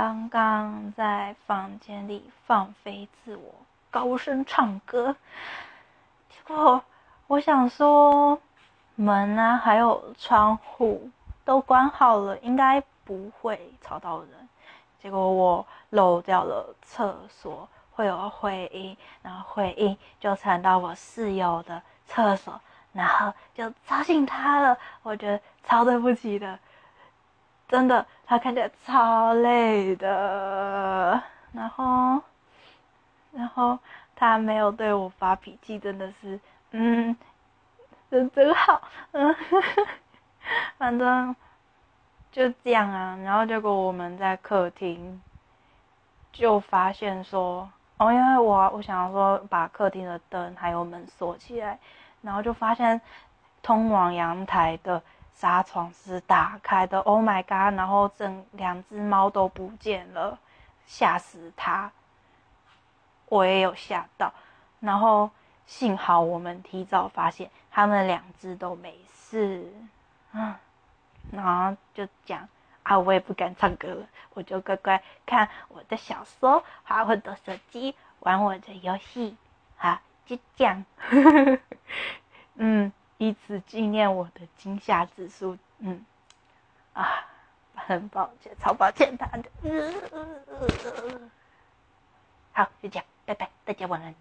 刚刚在房间里放飞自我，高声唱歌。结果我想说，门啊，还有窗户都关好了，应该不会吵到人。结果我漏掉了厕所会有回音，然后回音就传到我室友的厕所，然后就吵醒他了。我觉得超对不起的，真的，他看起来超累的。然后，然后他没有对我发脾气，真的是，嗯，人真好，嗯，反正。就这样啊，然后结果我们在客厅就发现说，哦，因为我我想要说把客厅的灯还有门锁起来，然后就发现通往阳台的纱窗是打开的，Oh my god！然后整两只猫都不见了，吓死他，我也有吓到，然后幸好我们提早发现，他们两只都没事，嗯。然后就讲啊，我也不敢唱歌了，我就乖乖看我的小说，划我的手机，玩我的游戏，好，就这样。嗯，以此纪念我的惊吓指数。嗯，啊，很抱歉，超抱歉他的。好，就这样，拜拜，大家晚安。